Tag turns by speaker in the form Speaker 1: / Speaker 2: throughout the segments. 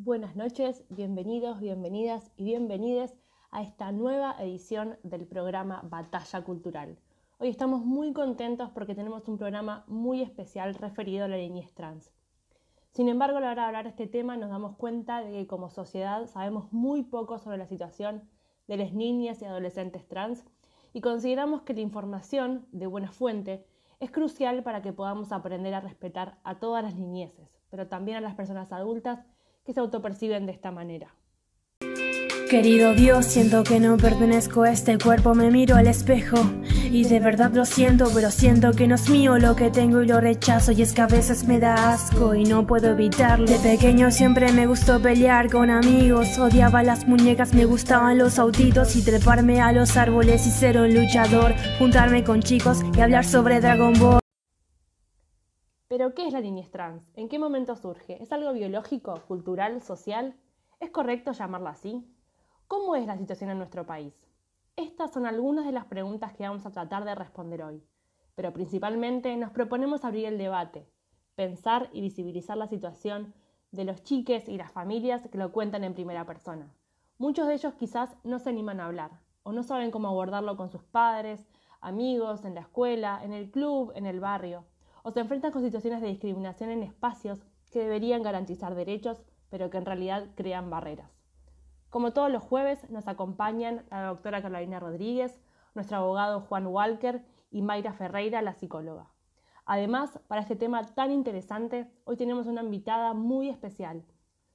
Speaker 1: Buenas noches, bienvenidos, bienvenidas y bienvenides a esta nueva edición del programa Batalla Cultural. Hoy estamos muy contentos porque tenemos un programa muy especial referido a la niñez trans. Sin embargo, a la hora de hablar de este tema nos damos cuenta de que como sociedad sabemos muy poco sobre la situación de las niñas y adolescentes trans y consideramos que la información de buena fuente es crucial para que podamos aprender a respetar a todas las niñeces, pero también a las personas adultas que se autoperciben de esta manera.
Speaker 2: Querido Dios, siento que no pertenezco a este cuerpo, me miro al espejo y de verdad lo siento, pero siento que no es mío lo que tengo y lo rechazo y es que a veces me da asco y no puedo evitarlo. De pequeño siempre me gustó pelear con amigos, odiaba las muñecas, me gustaban los autitos y treparme a los árboles y ser un luchador, juntarme con chicos y hablar sobre Dragon Ball.
Speaker 1: Pero ¿qué es la niñez trans? ¿En qué momento surge? ¿Es algo biológico, cultural, social? ¿Es correcto llamarla así? ¿Cómo es la situación en nuestro país? Estas son algunas de las preguntas que vamos a tratar de responder hoy, pero principalmente nos proponemos abrir el debate, pensar y visibilizar la situación de los chiques y las familias que lo cuentan en primera persona. Muchos de ellos quizás no se animan a hablar o no saben cómo abordarlo con sus padres, amigos, en la escuela, en el club, en el barrio o se enfrentan con situaciones de discriminación en espacios que deberían garantizar derechos, pero que en realidad crean barreras. Como todos los jueves, nos acompañan la doctora Carolina Rodríguez, nuestro abogado Juan Walker y Mayra Ferreira, la psicóloga. Además, para este tema tan interesante, hoy tenemos una invitada muy especial,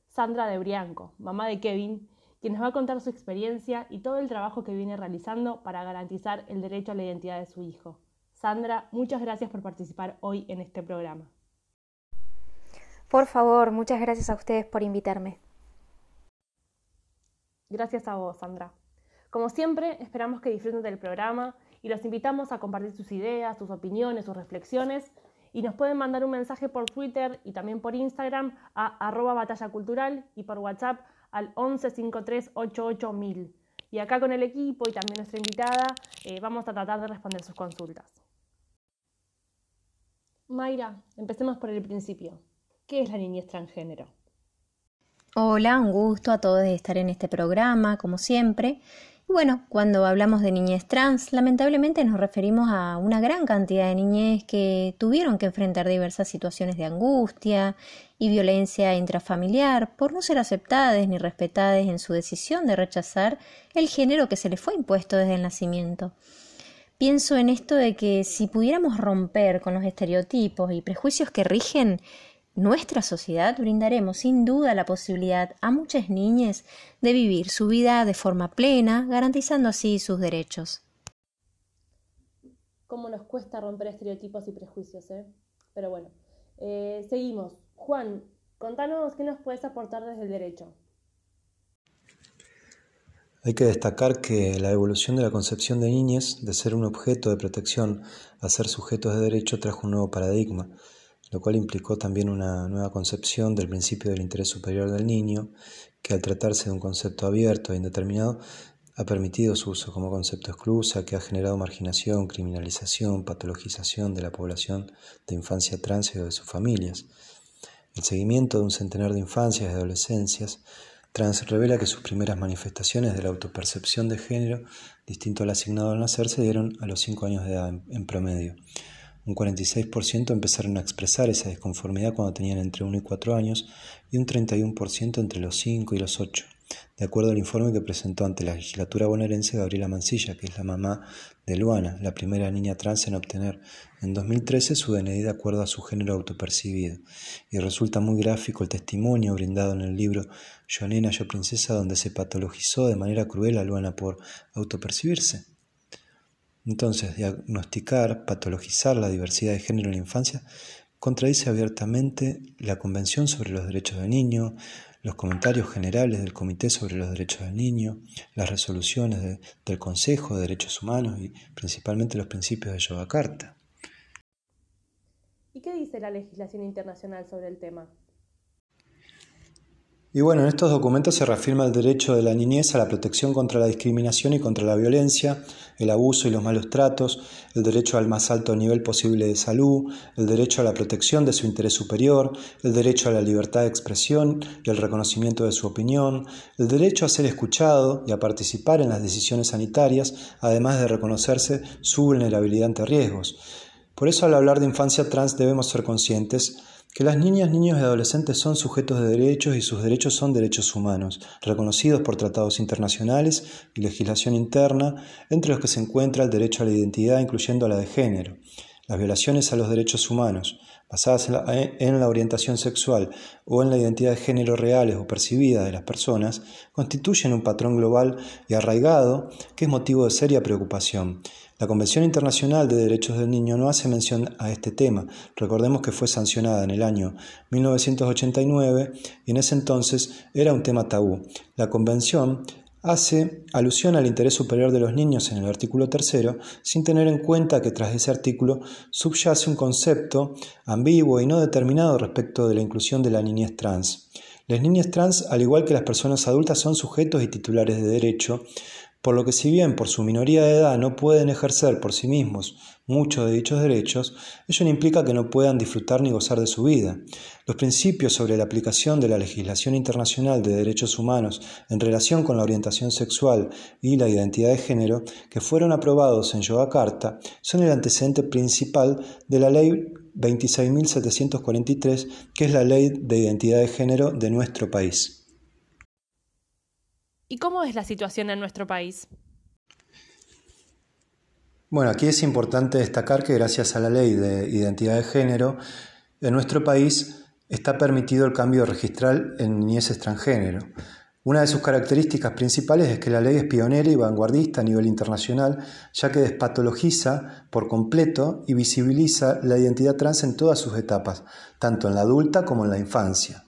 Speaker 1: Sandra de Brianco, mamá de Kevin, quien nos va a contar su experiencia y todo el trabajo que viene realizando para garantizar el derecho a la identidad de su hijo. Sandra, muchas gracias por participar hoy en este programa.
Speaker 3: Por favor, muchas gracias a ustedes por invitarme.
Speaker 1: Gracias a vos, Sandra. Como siempre, esperamos que disfruten del programa y los invitamos a compartir sus ideas, sus opiniones, sus reflexiones y nos pueden mandar un mensaje por Twitter y también por Instagram a arroba batalla cultural y por WhatsApp al 1153881000. Y acá con el equipo y también nuestra invitada eh, vamos a tratar de responder sus consultas. Mayra, empecemos por el principio. ¿Qué es la niñez transgénero?
Speaker 3: Hola, un gusto a todos de estar en este programa, como siempre. Bueno, cuando hablamos de niñez trans, lamentablemente nos referimos a una gran cantidad de niñez que tuvieron que enfrentar diversas situaciones de angustia y violencia intrafamiliar por no ser aceptadas ni respetadas en su decisión de rechazar el género que se les fue impuesto desde el nacimiento pienso en esto de que si pudiéramos romper con los estereotipos y prejuicios que rigen nuestra sociedad, brindaremos sin duda la posibilidad a muchas niñas de vivir su vida de forma plena, garantizando así sus derechos.
Speaker 1: ¿Cómo nos cuesta romper estereotipos y prejuicios? Eh? Pero bueno, eh, seguimos. Juan, contanos qué nos puedes aportar desde el derecho.
Speaker 4: Hay que destacar que la evolución de la concepción de niñez, de ser un objeto de protección a ser sujetos de derecho, trajo un nuevo paradigma, lo cual implicó también una nueva concepción del principio del interés superior del niño, que al tratarse de un concepto abierto e indeterminado, ha permitido su uso como concepto exclusa, que ha generado marginación, criminalización, patologización de la población de infancia trans y de sus familias. El seguimiento de un centenar de infancias y adolescencias Trans revela que sus primeras manifestaciones de la autopercepción de género, distinto al asignado al nacer, se dieron a los 5 años de edad en promedio. Un 46% empezaron a expresar esa disconformidad cuando tenían entre 1 y 4 años y un 31% entre los 5 y los 8 de acuerdo al informe que presentó ante la legislatura bonaerense Gabriela Mancilla, que es la mamá de Luana, la primera niña trans en obtener en 2013 su DNI de acuerdo a su género autopercibido. Y resulta muy gráfico el testimonio brindado en el libro Yo nena, yo princesa, donde se patologizó de manera cruel a Luana por autopercibirse. Entonces, diagnosticar, patologizar la diversidad de género en la infancia contradice abiertamente la Convención sobre los Derechos del Niño, los comentarios generales del Comité sobre los Derechos del Niño, las resoluciones del Consejo de Derechos Humanos y principalmente los principios de Yogyakarta.
Speaker 1: ¿Y qué dice la legislación internacional sobre el tema?
Speaker 4: Y bueno, en estos documentos se reafirma el derecho de la niñez a la protección contra la discriminación y contra la violencia, el abuso y los malos tratos, el derecho al más alto nivel posible de salud, el derecho a la protección de su interés superior, el derecho a la libertad de expresión y el reconocimiento de su opinión, el derecho a ser escuchado y a participar en las decisiones sanitarias, además de reconocerse su vulnerabilidad ante riesgos. Por eso al hablar de infancia trans debemos ser conscientes que las niñas, niños y adolescentes son sujetos de derechos y sus derechos son derechos humanos, reconocidos por tratados internacionales y legislación interna, entre los que se encuentra el derecho a la identidad, incluyendo la de género. Las violaciones a los derechos humanos, basadas en la, en la, orientación sexual o en la identidad de género reales o percibidas de las personas, constituyen un patrón global y arraigado que es motivo de seria preocupación. La Convención Internacional de Derechos del Niño no hace mención a este tema. Recordemos que fue sancionada en el año 1989 y en ese entonces era un tema tabú. La Convención hace alusión al interés superior de los niños en el artículo tercero, sin tener en cuenta que tras ese artículo subyace un concepto ambiguo y no determinado respecto de la inclusión de la niñez trans. Las niñas trans, al igual que las personas adultas, son sujetos y titulares de derecho, por lo que si bien por su minoría de edad no pueden ejercer por sí mismos muchos de dichos derechos, ello no implica que no puedan disfrutar ni gozar de su vida. Los principios sobre la aplicación de la legislación internacional de derechos humanos en relación con la orientación sexual y la identidad de género, que fueron aprobados en Yogyakarta, son el antecedente principal de la Ley 26.743, que es la Ley de Identidad de Género de nuestro país.
Speaker 1: ¿Y cómo es la situación en nuestro país?
Speaker 4: Bueno, aquí es importante destacar que gracias a la ley de identidad de género, en nuestro país está permitido el cambio registral en niñez extranjero. Una de sus características principales es que la ley es pionera y vanguardista a nivel internacional, ya que despatologiza por completo y visibiliza la identidad trans en todas sus etapas, tanto en la adulta como en la infancia.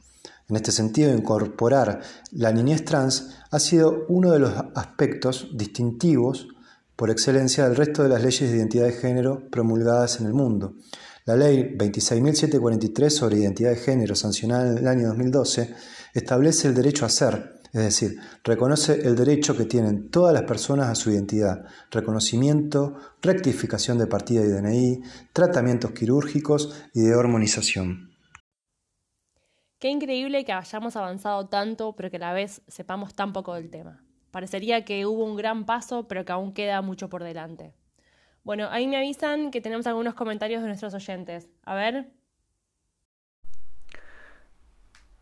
Speaker 4: En este sentido, incorporar la niñez trans ha sido uno de los aspectos distintivos por excelencia del resto de las leyes de identidad de género promulgadas en el mundo. La ley 26.743 sobre identidad de género, sancionada en el año 2012, establece el derecho a ser, es decir, reconoce el derecho que tienen todas las personas a su identidad, reconocimiento, rectificación de partida y DNI, tratamientos quirúrgicos y de hormonización.
Speaker 1: Qué increíble que hayamos avanzado tanto, pero que a la vez sepamos tan poco del tema. Parecería que hubo un gran paso, pero que aún queda mucho por delante. Bueno, ahí me avisan que tenemos algunos comentarios de nuestros oyentes. A ver.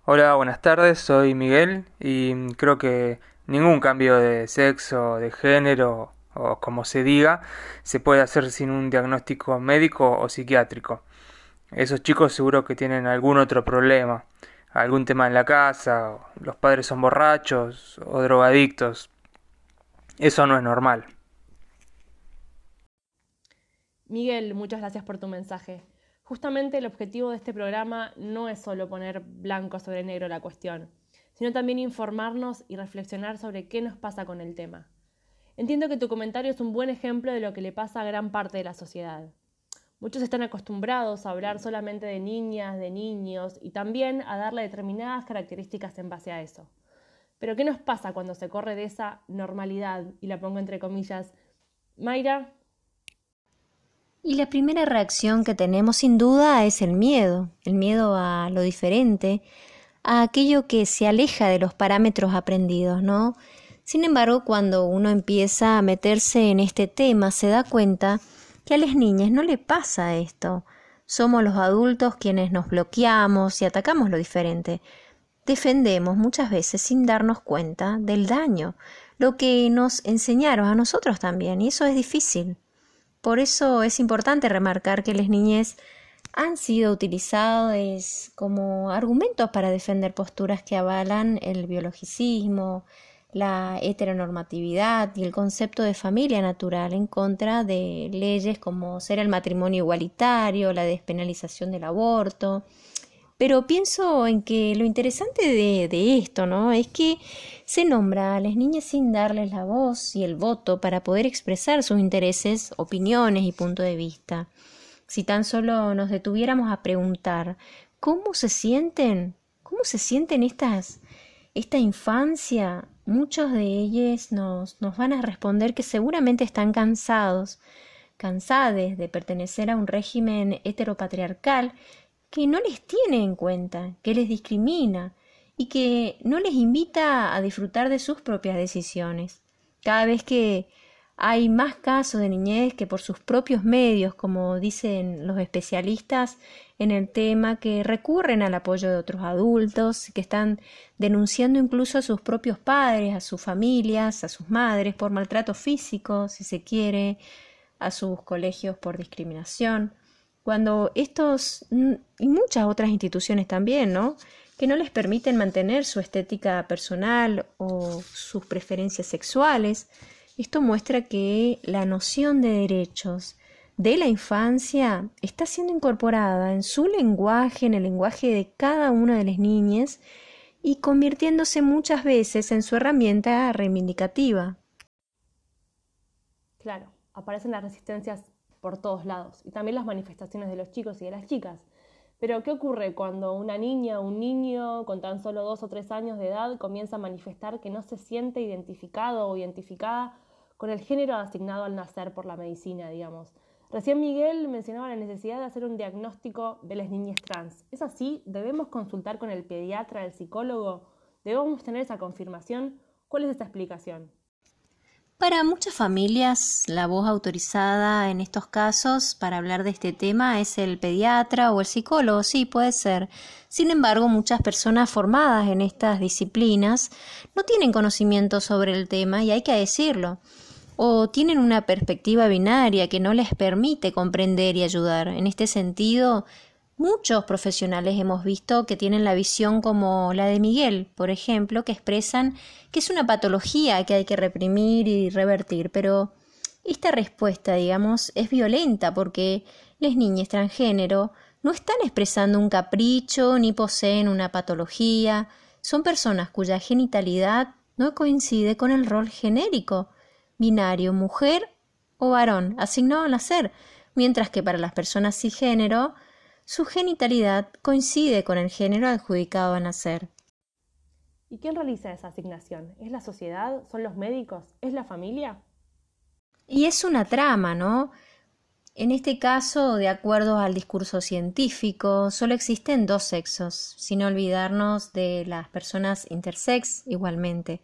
Speaker 5: Hola, buenas tardes, soy Miguel y creo que ningún cambio de sexo, de género o como se diga, se puede hacer sin un diagnóstico médico o psiquiátrico. Esos chicos seguro que tienen algún otro problema algún tema en la casa, los padres son borrachos o drogadictos. Eso no es normal.
Speaker 1: Miguel, muchas gracias por tu mensaje. Justamente el objetivo de este programa no es solo poner blanco sobre negro la cuestión, sino también informarnos y reflexionar sobre qué nos pasa con el tema. Entiendo que tu comentario es un buen ejemplo de lo que le pasa a gran parte de la sociedad. Muchos están acostumbrados a hablar solamente de niñas, de niños y también a darle determinadas características en base a eso. Pero ¿qué nos pasa cuando se corre de esa normalidad? Y la pongo entre comillas. Mayra.
Speaker 3: Y la primera reacción que tenemos sin duda es el miedo, el miedo a lo diferente, a aquello que se aleja de los parámetros aprendidos, ¿no? Sin embargo, cuando uno empieza a meterse en este tema, se da cuenta que a las niñas no le pasa esto. Somos los adultos quienes nos bloqueamos y atacamos lo diferente. Defendemos muchas veces sin darnos cuenta del daño, lo que nos enseñaron a nosotros también, y eso es difícil. Por eso es importante remarcar que las niñas han sido utilizadas como argumentos para defender posturas que avalan el biologicismo, la heteronormatividad y el concepto de familia natural en contra de leyes como ser el matrimonio igualitario, la despenalización del aborto. Pero pienso en que lo interesante de, esto, ¿no? Es que se nombra a las niñas sin darles la voz y el voto para poder expresar sus intereses, opiniones y punto de vista. Si tan solo nos detuviéramos a preguntar cómo se sienten, cómo se sienten estas esta infancia, muchos de ellos nos, nos van a responder que seguramente están cansados, cansados de pertenecer a un régimen heteropatriarcal que no les tiene en cuenta, que les discrimina y que no les invita a disfrutar de sus propias decisiones. Cada vez que hay más casos de niñez que por sus propios medios, como dicen los especialistas en el tema, que recurren al apoyo de otros adultos, que están denunciando incluso a sus propios padres, a sus familias, a sus madres por maltrato físico, si se quiere, a sus colegios por discriminación. Cuando estos y muchas otras instituciones también, ¿no? que no les permiten mantener su estética personal o sus preferencias sexuales, esto muestra que la noción de derechos de la infancia está siendo incorporada en su lenguaje, en el lenguaje de cada una de las niñas y convirtiéndose muchas veces en su herramienta reivindicativa.
Speaker 1: Claro, aparecen las resistencias por todos lados y también las manifestaciones de los chicos y de las chicas. Pero ¿qué ocurre cuando una niña o un niño con tan solo dos o tres años de edad comienza a manifestar que no se siente identificado o identificada con el género asignado al nacer por la medicina, digamos? Recién Miguel mencionaba la necesidad de hacer un diagnóstico de las niñas trans. ¿Es así? ¿Debemos consultar con el pediatra, el psicólogo? ¿Debemos tener esa confirmación? ¿Cuál es esta explicación?
Speaker 3: Para muchas familias, la voz autorizada en estos casos para hablar de este tema es el pediatra o el psicólogo, sí, puede ser. Sin embargo, muchas personas formadas en estas disciplinas no tienen conocimiento sobre el tema y hay que decirlo, o tienen una perspectiva binaria que no les permite comprender y ayudar. En este sentido, Muchos profesionales hemos visto que tienen la visión como la de Miguel, por ejemplo, que expresan que es una patología que hay que reprimir y revertir, pero esta respuesta, digamos, es violenta porque las niñas transgénero no están expresando un capricho ni poseen una patología, son personas cuya genitalidad no coincide con el rol genérico, binario, mujer o varón, asignado al nacer, mientras que para las personas cisgénero su genitalidad coincide con el género adjudicado a nacer.
Speaker 1: ¿Y quién realiza esa asignación? ¿Es la sociedad? ¿Son los médicos? ¿Es la familia?
Speaker 3: Y es una trama, ¿no? En este caso, de acuerdo al discurso científico, solo existen dos sexos, sin olvidarnos de las personas intersex igualmente.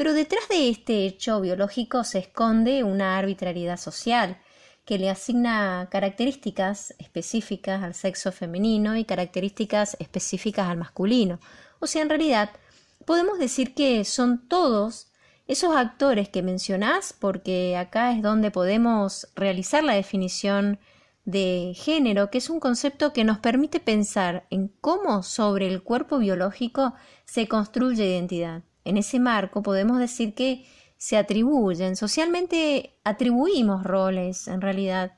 Speaker 3: Pero detrás de este hecho biológico se esconde una arbitrariedad social, que le asigna características específicas al sexo femenino y características específicas al masculino. O sea, en realidad, podemos decir que son todos esos actores que mencionás, porque acá es donde podemos realizar la definición de género, que es un concepto que nos permite pensar en cómo sobre el cuerpo biológico se construye identidad. En ese marco podemos decir que se atribuyen. Socialmente atribuimos roles, en realidad,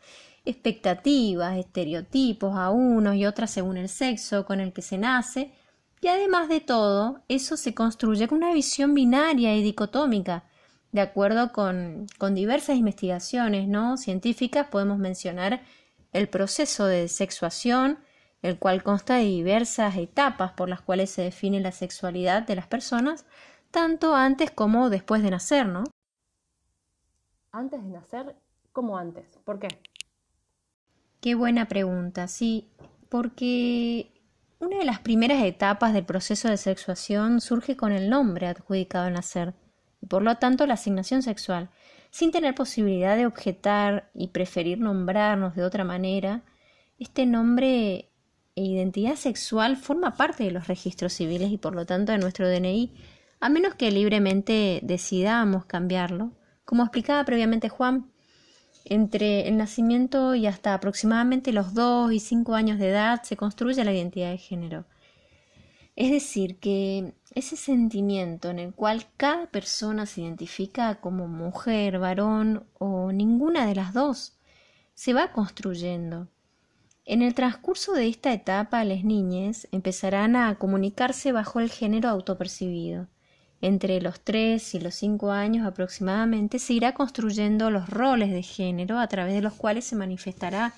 Speaker 3: expectativas, estereotipos a unos y otras según el sexo con el que se nace, y además de todo, eso se construye con una visión binaria y dicotómica. De acuerdo con, con diversas investigaciones ¿no? científicas, podemos mencionar el proceso de sexuación, el cual consta de diversas etapas por las cuales se define la sexualidad de las personas, tanto antes como después de nacer, ¿no?
Speaker 1: Antes de nacer, ¿cómo antes? ¿Por qué?
Speaker 3: Qué buena pregunta, sí, porque una de las primeras etapas del proceso de sexuación surge con el nombre adjudicado al nacer, y por lo tanto la asignación sexual, sin tener posibilidad de objetar y preferir nombrarnos de otra manera, este nombre e identidad sexual forma parte de los registros civiles y por lo tanto de nuestro DNI a menos que libremente decidamos cambiarlo. Como explicaba previamente Juan, entre el nacimiento y hasta aproximadamente los 2 y 5 años de edad se construye la identidad de género. Es decir, que ese sentimiento en el cual cada persona se identifica como mujer, varón o ninguna de las dos, se va construyendo. En el transcurso de esta etapa, las niñas empezarán a comunicarse bajo el género autopercibido entre los 3 y los 5 años aproximadamente, se irá construyendo los roles de género a través de los cuales se manifestará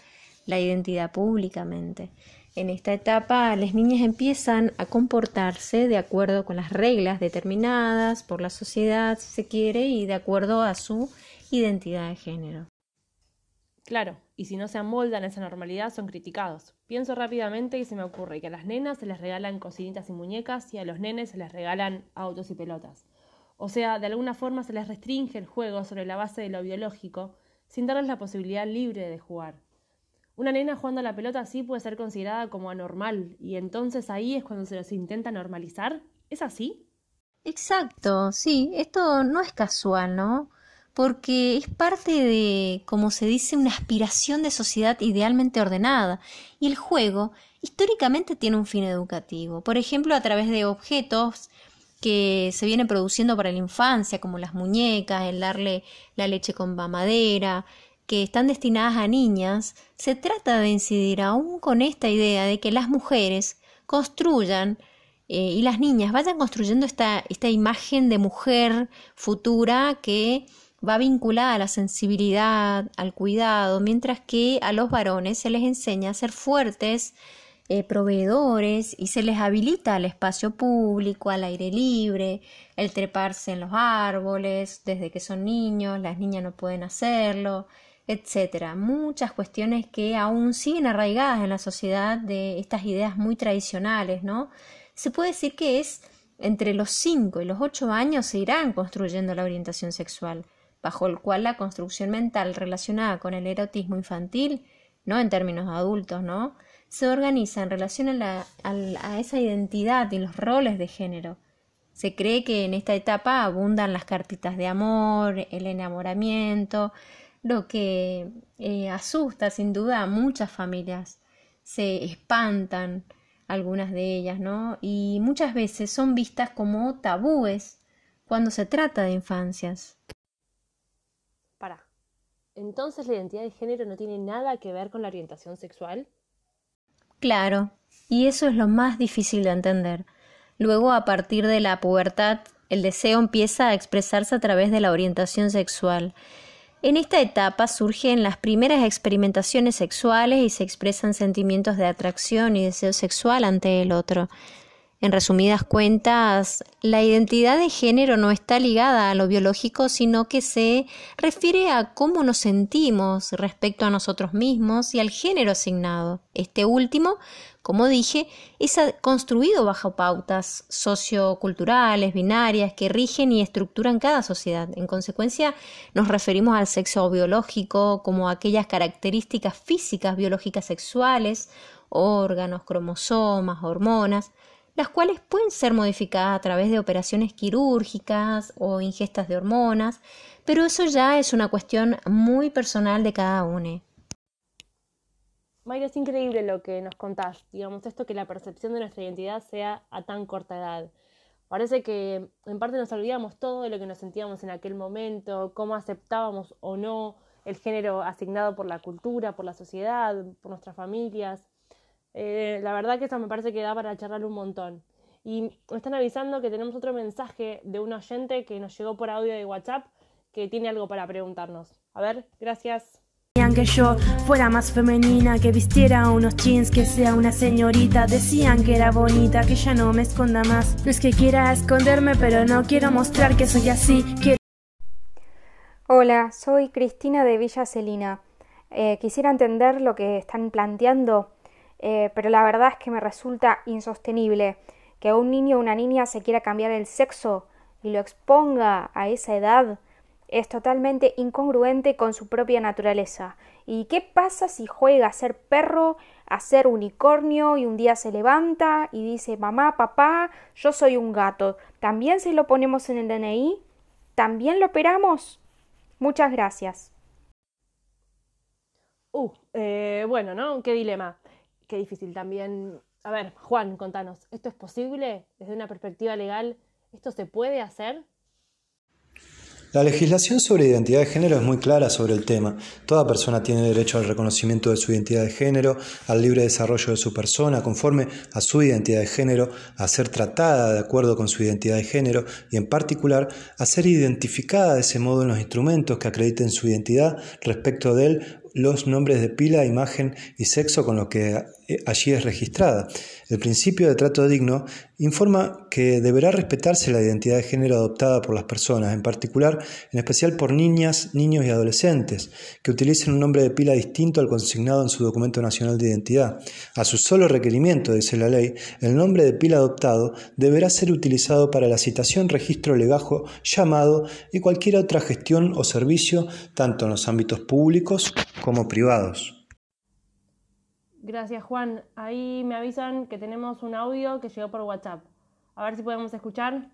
Speaker 3: la identidad públicamente. En esta etapa las niñas empiezan a comportarse de acuerdo con las reglas determinadas por la sociedad, si se quiere, y de acuerdo a su identidad de género.
Speaker 1: Claro, y si no se amoldan a esa normalidad son criticados. Pienso rápidamente y se me ocurre que a las nenas se les regalan cocinitas y muñecas y a los nenes se les regalan autos y pelotas. O sea, de alguna forma se les restringe el juego sobre la base de lo biológico, sin darles la posibilidad libre de jugar. Una nena jugando a la pelota así puede ser considerada como anormal, y entonces ahí es cuando se los intenta normalizar. ¿Es así?
Speaker 3: Exacto, sí, esto no es casual, ¿no? Porque es parte de, como se dice, una aspiración de sociedad idealmente ordenada. Y el juego históricamente tiene un fin educativo. Por ejemplo, a través de objetos que se vienen produciendo para la infancia, como las muñecas, el darle la leche con mamadera, que están destinadas a niñas, se trata de incidir aún con esta idea de que las mujeres construyan eh, y las niñas vayan construyendo esta, esta imagen de mujer futura que va vinculada a la sensibilidad, al cuidado, mientras que a los varones se les enseña a ser fuertes, eh, proveedores y se les habilita al espacio público, al aire libre, el treparse en los árboles desde que son niños, las niñas no pueden hacerlo, etcétera. Muchas cuestiones que aún siguen arraigadas en la sociedad de estas ideas muy tradicionales, ¿no? Se puede decir que es entre los 5 y los 8 años se irán construyendo la orientación sexual bajo el cual la construcción mental relacionada con el erotismo infantil, no en términos adultos, ¿no? se organiza en relación a, esa identidad y los roles de género. Se cree que en esta etapa abundan las cartitas de amor, el enamoramiento, lo que eh, asusta sin duda a muchas familias. Se espantan algunas de ellas, ¿no? Y muchas veces son vistas como tabúes cuando se trata de infancias.
Speaker 1: Entonces la identidad de género no tiene nada que ver con la orientación sexual.
Speaker 3: Claro, y eso es lo más difícil de entender. Luego, a partir de la pubertad, el deseo empieza a expresarse a través de la orientación sexual. En esta etapa surgen las primeras experimentaciones sexuales y se expresan sentimientos de atracción y deseo sexual ante el otro. En resumidas cuentas, la identidad de género no está ligada a lo biológico, sino que se refiere a cómo nos sentimos respecto a nosotros mismos y al género asignado. Este último, como dije, es construido bajo pautas socioculturales, binarias, que rigen y estructuran cada sociedad. En consecuencia, nos referimos al sexo biológico como aquellas características físicas biológicas sexuales, órganos, cromosomas, hormonas, las cuales pueden ser modificadas a través de operaciones quirúrgicas o ingestas de hormonas, pero eso ya es una cuestión muy personal de cada uno.
Speaker 1: Mayra, es increíble lo que nos contás, digamos, esto que la percepción de nuestra identidad sea a tan corta edad. Parece que en parte nos olvidamos todo de lo que nos sentíamos en aquel momento, cómo aceptábamos o no el género asignado por la cultura, por la sociedad, por nuestras familias. Eh, la verdad que esto me parece que da para charlar un montón. Y me están avisando que tenemos otro mensaje de un oyente que nos llegó por audio de WhatsApp que tiene algo para preguntarnos. A ver, gracias.
Speaker 2: Decían que yo fuera más femenina, que vistiera unos jeans, que sea una señorita. Decían que era bonita, que ya no me esconda más. No es que quiera esconderme, pero no quiero mostrar que soy así.
Speaker 6: Hola, soy Cristina de Villa Celina. Eh, quisiera entender lo que están planteando eh, pero la verdad es que me resulta insostenible que un niño o una niña se quiera cambiar el sexo y lo exponga a esa edad es totalmente incongruente con su propia naturaleza. ¿Y qué pasa si juega a ser perro, a ser unicornio y un día se levanta y dice mamá, papá, yo soy un gato? ¿También se lo ponemos en el DNI? ¿También lo operamos? Muchas gracias.
Speaker 1: Uh, eh, bueno, ¿no? Qué dilema qué difícil también. A ver, Juan, contanos, ¿esto es posible desde una perspectiva legal? ¿Esto se puede hacer?
Speaker 4: La legislación sobre identidad de género es muy clara sobre el tema. Toda persona tiene derecho al reconocimiento de su identidad de género, al libre desarrollo de su persona conforme a su identidad de género, a ser tratada de acuerdo con su identidad de género y en particular a ser identificada de ese modo en los instrumentos que acrediten su identidad respecto de él los nombres de pila, imagen y sexo con lo que eh, allí es registrada. El principio de trato digno informa que deberá respetarse la identidad de género adoptada por las personas, en particular, en especial por niñas, niños y adolescentes, que utilicen un nombre de pila distinto al consignado en su documento nacional de identidad. A su solo requerimiento, dice la ley, el nombre de pila adoptado deberá ser utilizado para la citación, registro, legajo, llamado y cualquier otra gestión o servicio, tanto en los ámbitos públicos como privados.
Speaker 1: Gracias, Juan. Ahí me avisan que tenemos un audio que llegó por WhatsApp. A ver si podemos escuchar.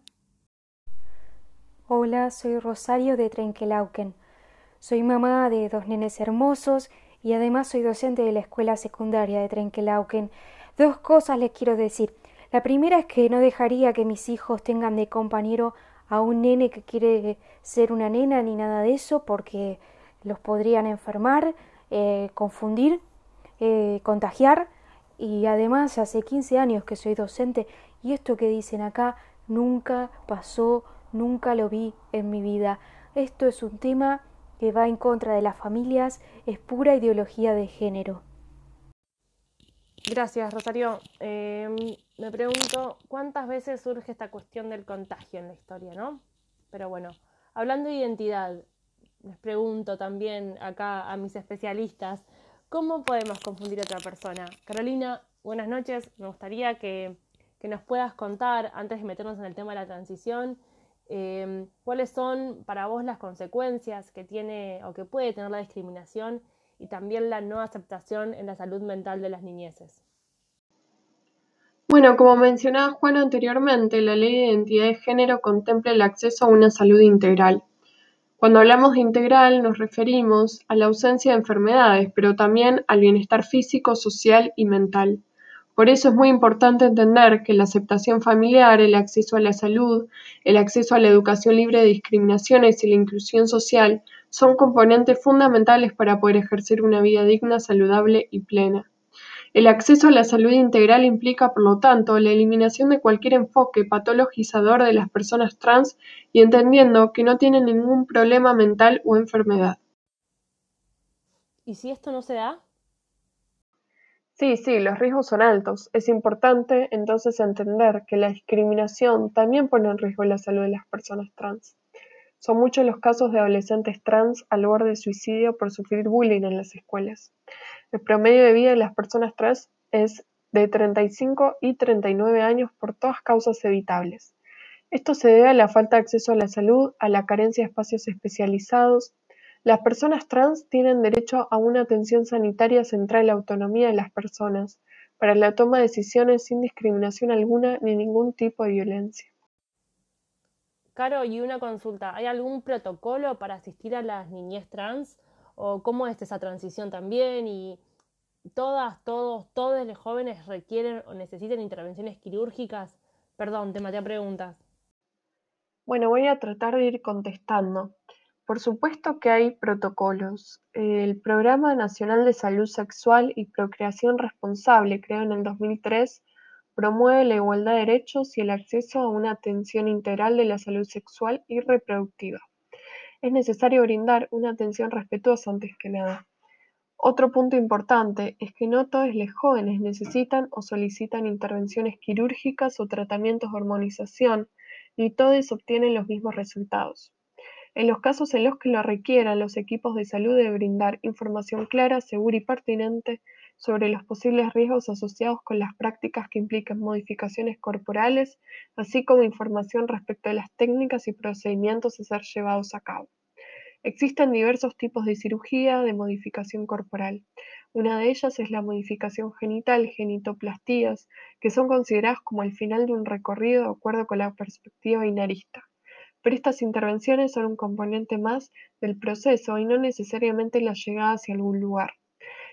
Speaker 6: Hola, soy Rosario de Trenquelauquen. Soy mamá de dos nenes hermosos y además soy docente de la escuela secundaria de Trenquelauquen. Dos cosas les quiero decir. La primera es que no dejaría que mis hijos tengan de compañero a un nene que quiere ser una nena ni nada de eso porque los podrían enfermar, eh, confundir eh, contagiar y además hace 15 años que soy docente y esto que dicen acá nunca pasó, nunca lo vi en mi vida. Esto es un tema que va en contra de las familias, es pura ideología de género.
Speaker 1: Gracias, Rosario. Em, me pregunto cuántas veces surge esta cuestión del contagio en la historia, ¿no? Pero bueno, hablando de identidad, les pregunto también acá a mis especialistas, ¿Cómo podemos confundir a otra persona? Carolina, buenas noches. Me gustaría que, nos puedas contar, antes de meternos en el tema de la transición, em, cuáles son para vos las consecuencias que tiene o que puede tener la discriminación y también la no aceptación en la salud mental de las niñeces.
Speaker 7: Bueno, como mencionaba Juan anteriormente, la ley de identidad de género contempla el acceso a una salud integral. Cuando hablamos de integral nos referimos a la ausencia de enfermedades, pero también al bienestar físico, social y mental. Por eso es muy importante entender que la aceptación familiar, el acceso a la salud, el acceso a la educación libre de discriminaciones y la inclusión social son componentes fundamentales para poder ejercer una vida digna, saludable y plena. El acceso a la salud integral implica, por lo tanto, la eliminación de cualquier enfoque patologizador de las personas trans y entendiendo que no tienen ningún problema mental o enfermedad.
Speaker 1: ¿Y si esto no se da?
Speaker 7: Sí, sí, los riesgos son altos. Es importante entonces entender que la discriminación también pone en riesgo la salud de las personas trans. Son muchos los casos de adolescentes trans al borde de suicidio por sufrir bullying en las escuelas. El promedio de vida de las personas trans es de 35 y 39 años por todas causas evitables. Esto se debe a la falta de acceso a la salud, a la carencia de espacios especializados. Las personas trans tienen derecho a una atención sanitaria central en la autonomía de las personas, para la toma de decisiones sin discriminación alguna ni ningún tipo de violencia.
Speaker 1: Caro, y una consulta, ¿hay algún protocolo para asistir a las niñez trans? O cómo es esa transición también y todas, todos, todos los jóvenes requieren o necesitan intervenciones quirúrgicas. Perdón, te maté preguntas.
Speaker 7: Bueno, voy a tratar de ir contestando. Por supuesto que hay protocolos. El Programa Nacional de Salud Sexual y Procreación Responsable, creado en el 2003, promueve la igualdad de derechos y el acceso a una atención integral de la salud sexual y reproductiva es necesario brindar una atención respetuosa antes que nada. Otro punto importante es que no todos los jóvenes necesitan o solicitan intervenciones quirúrgicas o tratamientos de hormonización, ni todos obtienen los mismos resultados. En los casos en los que lo requieran, los equipos de salud deben brindar información clara, segura y pertinente sobre los posibles riesgos asociados con las prácticas que impliquen modificaciones corporales, así como información respecto a las técnicas y procedimientos a ser llevados a cabo. Existen diversos tipos de cirugía de modificación corporal. Una de ellas es la modificación genital, genitoplastías, que son consideradas como el final de un recorrido de acuerdo con la perspectiva binarista. Pero estas intervenciones son un componente más del proceso y no necesariamente la llegada hacia algún lugar.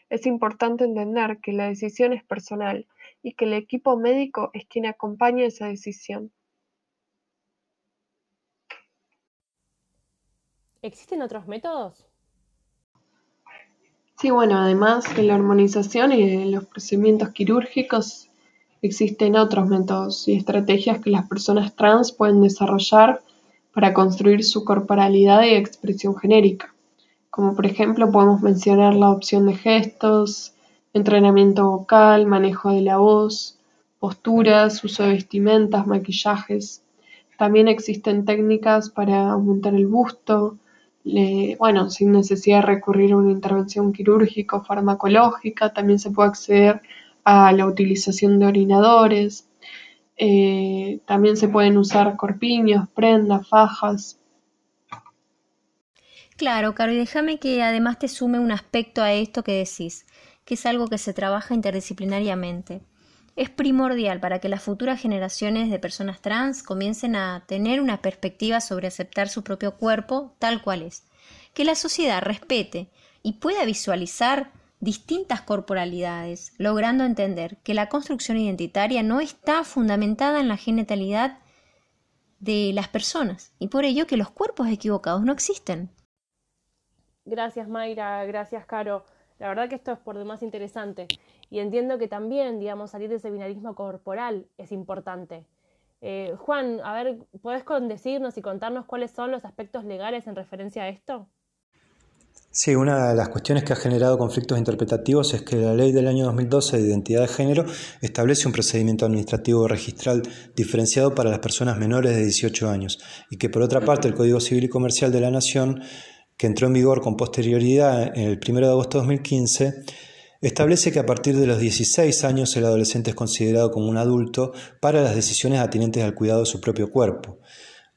Speaker 7: Es importante entender que la decisión es personal y que el equipo médico es quien acompaña esa decisión.
Speaker 1: ¿Existen otros métodos?
Speaker 7: Sí, bueno, además de la hormonización y de los procedimientos quirúrgicos, existen otros métodos y estrategias que las personas trans pueden desarrollar para construir su corporalidad y expresión genérica, como por ejemplo podemos mencionar la opción de gestos, entrenamiento vocal, manejo de la voz, posturas, uso de vestimentas, maquillajes. También existen técnicas para aumentar el busto, bueno, sin necesidad de recurrir a una intervención quirúrgica o farmacológica, también se puede acceder a la utilización de orinadores, eh, también se pueden usar corpiños, prendas, fajas.
Speaker 3: Claro, Caro, y déjame que además te sume un aspecto a esto que decís, que es algo que se trabaja interdisciplinariamente. Es primordial para que las futuras generaciones de personas trans comiencen a tener una perspectiva sobre aceptar su propio cuerpo tal cual es, que la sociedad respete y pueda visualizar distintas corporalidades, logrando entender que la construcción identitaria no está fundamentada en la genitalidad de las personas y por ello que los cuerpos equivocados no existen.
Speaker 1: Gracias Mayra, gracias Caro. La verdad que esto es por demás interesante y entiendo que también, digamos, salir de ese binarismo corporal es importante. Eh, Juan, a ver, ¿puedes decirnos y contarnos cuáles son los aspectos legales en referencia a esto?
Speaker 4: Sí, una de las cuestiones que ha generado conflictos interpretativos es que la ley del año 2012 de identidad de género establece un procedimiento administrativo registral diferenciado para las personas menores de 18 años y que por otra parte el Código Civil y Comercial de la Nación, que entró en vigor con posterioridad en el 1 de agosto de 2015, establece que a partir de los 16 años el adolescente es considerado como un adulto para las decisiones atinentes al cuidado de su propio cuerpo.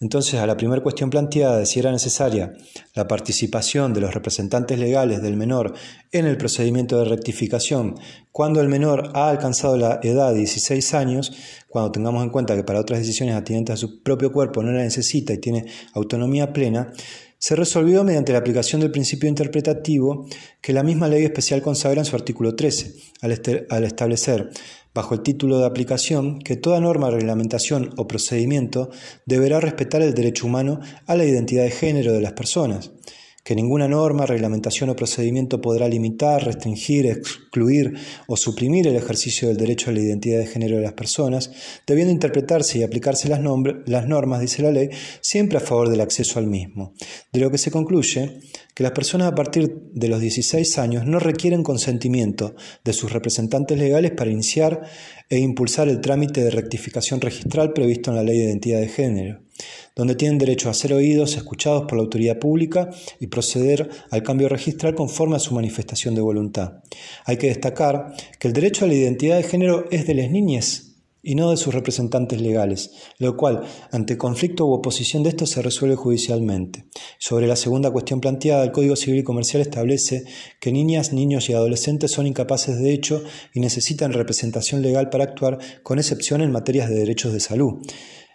Speaker 4: Entonces, a la primera cuestión planteada de si era necesaria la participación de los representantes legales del menor en el procedimiento de rectificación cuando el menor ha alcanzado la edad de 16 años, cuando tengamos en cuenta que para otras decisiones atinentes a su propio cuerpo no la necesita y tiene autonomía plena, se resolvió mediante la aplicación del principio interpretativo que la misma ley especial consagra en su artículo 13, al, este, al establecer bajo el título de aplicación que toda norma, reglamentación o procedimiento deberá respetar el derecho humano a la identidad de género de las personas que ninguna norma, reglamentación o procedimiento podrá limitar, restringir, excluir o suprimir el ejercicio del derecho a la identidad de género de las personas, debiendo interpretarse y aplicarse las, las normas, dice la ley, siempre a favor del acceso al mismo. De lo que se concluye que las personas a partir de los 16 años no requieren consentimiento de sus representantes legales para iniciar e impulsar el trámite de rectificación registral previsto en la Ley de Identidad de Género donde tienen derecho a ser oídos, escuchados por la autoridad pública y proceder al cambio registral conforme a su manifestación de voluntad. Hay que destacar que el derecho a la identidad de género es de las niñas y no de sus representantes legales, lo cual, ante conflicto u oposición de esto, se resuelve judicialmente. Sobre la segunda cuestión planteada, el Código Civil y Comercial establece que niñas, niños y adolescentes son incapaces de hecho y necesitan representación legal para actuar, con excepción en materias de derechos de salud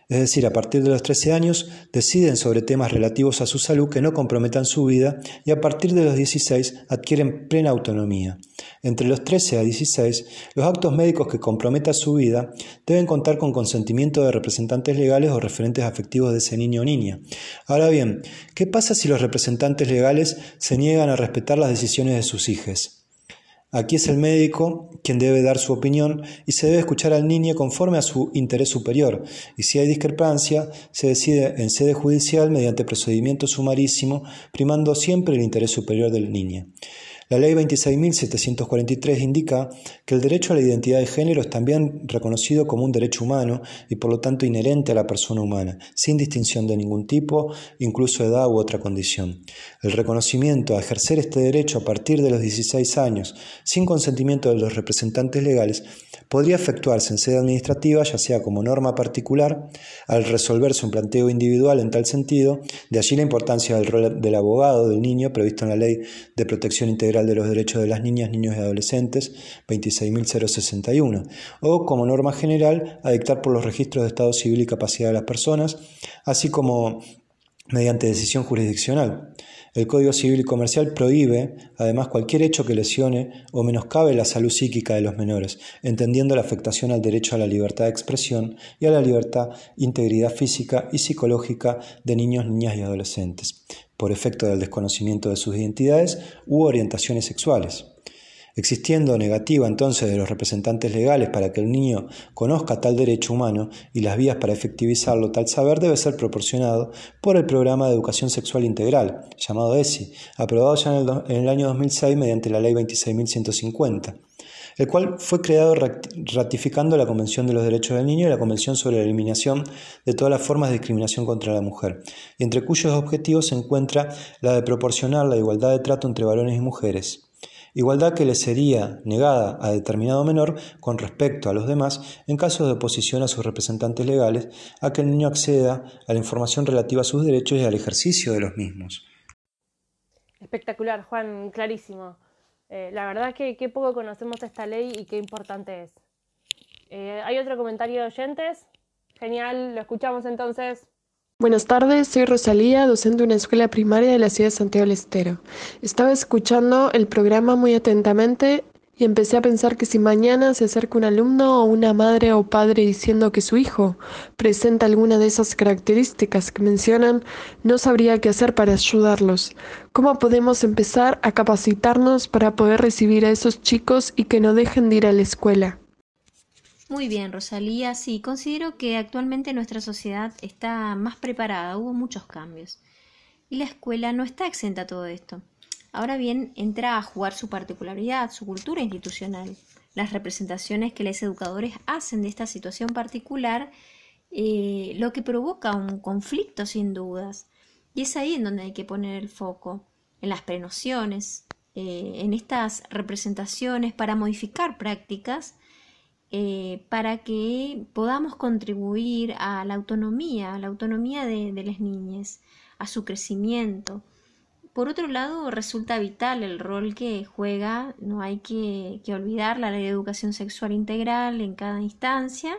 Speaker 4: es decir, a partir de los 13 años deciden sobre temas relativos a su salud que no comprometan su vida y a partir de los 16 adquieren plena autonomía. Entre los 13 a 16, los actos médicos que comprometan su vida deben contar con consentimiento de representantes legales o referentes afectivos de ese niño o niña. Ahora bien, ¿qué pasa si los representantes legales se niegan a respetar las decisiones de sus hijos? Aquí es el médico quien debe dar su opinión y se debe escuchar al niño conforme a su interés superior. Y si hay discrepancia, se decide en sede judicial mediante procedimiento sumarísimo, primando siempre el interés superior del niño. La ley 26.743 indica que el derecho a la identidad de género es también reconocido como un derecho humano y por lo tanto inherente a la persona humana, sin distinción de ningún tipo, incluso edad u otra condición. El reconocimiento a ejercer este derecho a partir de los 16 años, sin consentimiento de los representantes legales, podría efectuarse en sede administrativa, ya sea como norma particular, al resolverse un planteo individual en tal sentido, de allí la importancia del rol del abogado del niño previsto en la Ley de Protección Integral de los Derechos de las Niñas, Niños y Adolescentes 26.061, o como norma general a dictar por los registros de Estado civil y capacidad de las personas, así como mediante decisión jurisdiccional. El Código Civil y Comercial prohíbe, además, cualquier hecho que lesione o menoscabe la salud psíquica de los menores, entendiendo la afectación al derecho a la libertad de expresión y a la libertad, integridad física y psicológica de niños, niñas y adolescentes, por efecto del desconocimiento de sus identidades u orientaciones sexuales. Existiendo negativa entonces de los representantes legales para que el niño conozca tal derecho humano y las vías para efectivizarlo, tal saber debe ser proporcionado por el Programa de Educación Sexual Integral, llamado ESI, aprobado ya en el, año 2006 mediante la Ley 26.150 el cual fue creado ratificando la Convención de los Derechos del Niño y la Convención sobre la Eliminación de todas las formas de discriminación contra la mujer, entre cuyos objetivos se encuentra la de proporcionar la igualdad de trato entre varones y mujeres igualdad que le sería negada a determinado menor con respecto a los demás en caso de oposición a sus representantes legales a que el niño acceda a la información relativa a sus derechos y al ejercicio de los mismos.
Speaker 1: Espectacular, Juan, clarísimo. Eh, la verdad que qué poco conocemos esta ley y qué importante es. Eh, ¿Hay otro comentario de oyentes? Genial, lo escuchamos entonces.
Speaker 7: Buenas tardes, soy Rosalía, docente de una escuela primaria de la ciudad de Santiago del Estero. Estaba escuchando el programa muy atentamente y empecé a pensar que si mañana se acerca un alumno o una madre o padre diciendo que su hijo presenta alguna de esas características que mencionan, no sabría qué hacer para ayudarlos. ¿Cómo podemos empezar a capacitarnos para poder recibir a esos chicos y que no dejen de ir a la escuela?
Speaker 3: Muy bien, Rosalía. Sí, considero que actualmente nuestra sociedad está más preparada, hubo muchos cambios. Y la escuela no está exenta a todo esto. Ahora bien, entra a jugar su particularidad, su cultura institucional, las representaciones que los educadores hacen de esta situación particular, eh, lo que provoca un conflicto sin dudas. Y es ahí en donde hay que poner el foco, en las prenociones, eh, en estas representaciones para modificar prácticas eh, para que podamos contribuir a la autonomía, a la autonomía de, las niñas, a su crecimiento. Por otro lado, resulta vital el rol que juega, no hay que, olvidar la ley de educación sexual integral en cada instancia,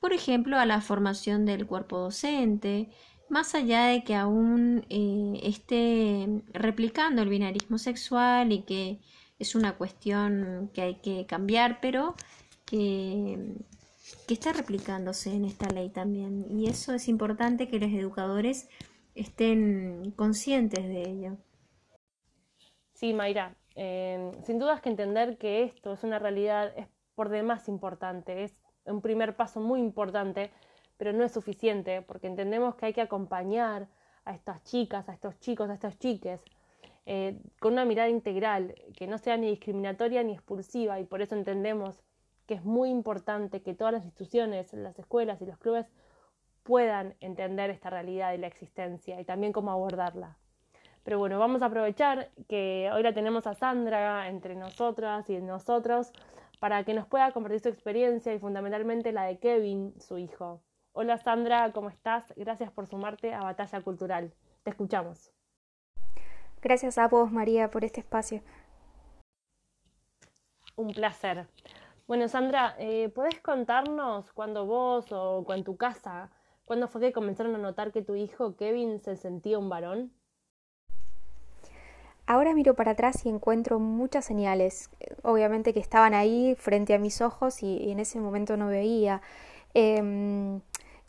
Speaker 3: por ejemplo, a la formación del cuerpo docente, más allá de que aún eh, esté replicando el binarismo sexual y que es una cuestión que hay que cambiar, pero que, está replicándose en esta ley también. Y eso es importante que los educadores estén conscientes de ello.
Speaker 1: Sí, Mayra, eh, sin duda que entender que esto es una realidad es por demás importante, es un primer paso muy importante, pero no es suficiente porque entendemos que hay que acompañar a estas chicas, a estos chicos, a estos chiques, eh, con una mirada integral, que no sea ni discriminatoria ni expulsiva, y por eso entendemos que es muy importante que todas las instituciones, las escuelas y los clubes puedan entender esta realidad y la existencia y también cómo abordarla. Pero bueno, vamos a aprovechar que hoy la tenemos a Sandra entre nosotras y nosotros para que nos pueda compartir su experiencia y fundamentalmente la de Kevin, su hijo. Hola Sandra, ¿cómo estás? Gracias por sumarte a Batalla Cultural. Te escuchamos.
Speaker 6: Gracias a vos, María, por este espacio.
Speaker 1: Un placer. Bueno, Sandra, eh, ¿podés contarnos cuando vos o en tu casa, cuándo fue que comenzaron a notar que tu hijo Kevin se sentía un varón?
Speaker 6: Ahora miro para atrás y encuentro muchas señales, obviamente que estaban ahí frente a mis ojos y, en ese momento no veía. Em,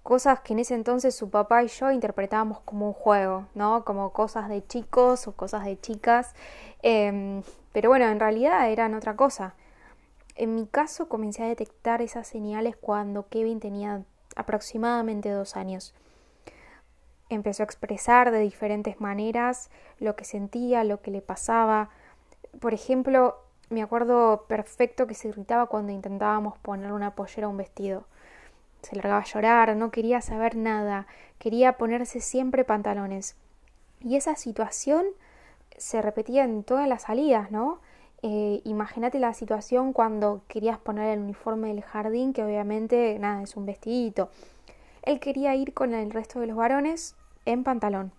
Speaker 6: cosas que en ese entonces su papá y yo interpretábamos como un juego, ¿no? Como cosas de chicos o cosas de chicas. Em, pero bueno, en realidad eran otra cosa. En mi caso comencé a detectar esas señales cuando Kevin tenía aproximadamente dos años. Empezó a expresar de diferentes maneras lo que sentía, lo que le pasaba. Por ejemplo, me acuerdo perfecto que se irritaba cuando intentábamos poner una pollera a un vestido. Se largaba a llorar, no quería saber nada, quería ponerse siempre pantalones. Y esa situación se repetía en todas las salidas, ¿no? Eh, imagínate la situación cuando querías poner el uniforme del jardín, que obviamente nada, es un vestidito. Él quería ir con el resto de los varones en pantalón.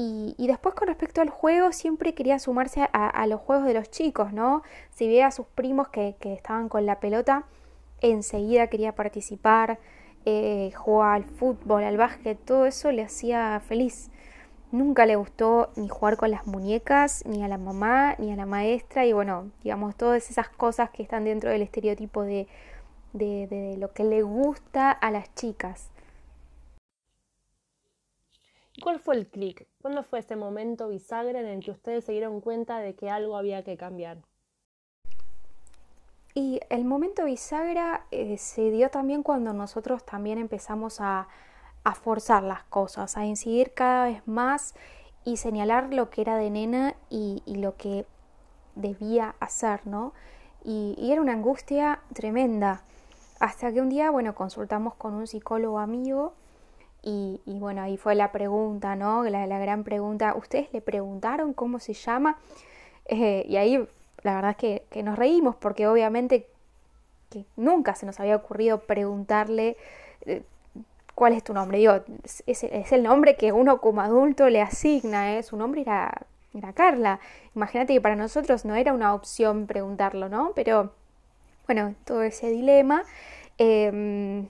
Speaker 6: Y, después con respecto al juego, siempre quería sumarse a, los juegos de los chicos, ¿no? Si veía a sus primos que, estaban con la pelota, enseguida quería participar, eh, jugar al fútbol, al básquet, todo eso le hacía feliz. Nunca le gustó ni jugar con las muñecas, ni a la mamá, ni a la maestra, y bueno, digamos, todas esas cosas que están dentro del estereotipo de, de, de lo que le gusta a las chicas.
Speaker 1: ¿Cuál fue el clic? ¿Cuándo fue ese momento bisagra en el que ustedes se dieron cuenta de que algo había que cambiar?
Speaker 6: Y el momento bisagra eh, se dio también cuando nosotros también empezamos a, a forzar las cosas, a incidir cada vez más y señalar lo que era de nena y, lo que debía hacer, ¿no? Y, era una angustia tremenda. Hasta que un día, bueno, consultamos con un psicólogo amigo y, bueno, ahí fue la pregunta, ¿no? La, la, gran pregunta, ¿ustedes le preguntaron cómo se llama? Eh, y ahí la verdad es que, que, nos reímos porque obviamente que nunca se nos había ocurrido preguntarle eh, cuál es tu nombre. Digo, es, el nombre que uno como adulto le asigna, ¿eh? su nombre era, era Carla. Imagínate que para nosotros no era una opción preguntarlo, ¿no? Pero bueno, todo ese dilema em,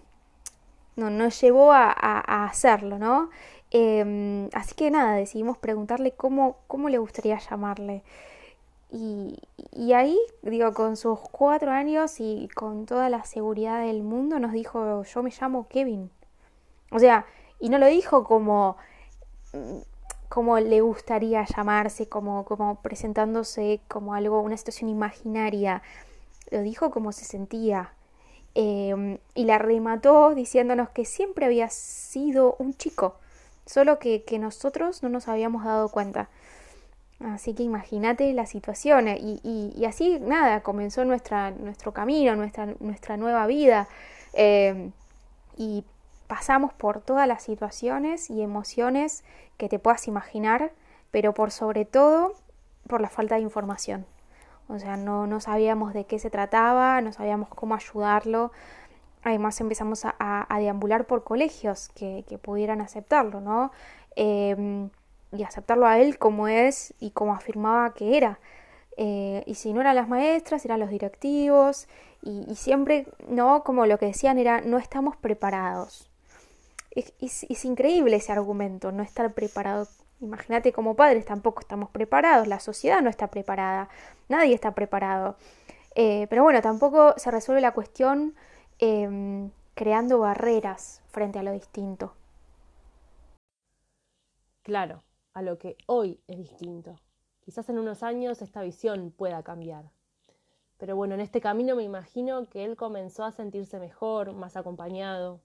Speaker 6: no, nos llevó a, hacerlo, ¿no? Em, así que nada, decidimos preguntarle cómo, cómo le gustaría llamarle. Y, ahí, digo, con sus cuatro años y con toda la seguridad del mundo, nos dijo, yo me llamo Kevin. O sea, y no lo dijo como, como le gustaría llamarse, como, como presentándose como algo, una situación imaginaria. Lo dijo como se sentía. Em, y la remató diciéndonos que siempre había sido un chico, solo que, que nosotros no nos habíamos dado cuenta. Así que imagínate la situación eh, y, así nada, comenzó nuestra, nuestro camino, nuestra, nuestra nueva vida eh, y pasamos por todas las situaciones y emociones que te puedas imaginar, pero por sobre todo por la falta de información. O sea, no, no sabíamos de qué se trataba, no sabíamos cómo ayudarlo. Además empezamos a, deambular por colegios que, que pudieran aceptarlo, ¿no? Eh, y aceptarlo a él como es y como afirmaba que era. Eh, y si no eran las maestras, eran los directivos, y, siempre, ¿no? Como lo que decían era, no estamos preparados. Es, increíble ese argumento, no estar preparado. Imagínate como padres, tampoco estamos preparados, la sociedad no está preparada, nadie está preparado. Eh, pero bueno, tampoco se resuelve la cuestión em, creando barreras frente a lo distinto.
Speaker 1: Claro, a lo que hoy es distinto. Quizás en unos años esta visión pueda cambiar. Pero bueno, en este camino me imagino que él comenzó a sentirse mejor, más acompañado.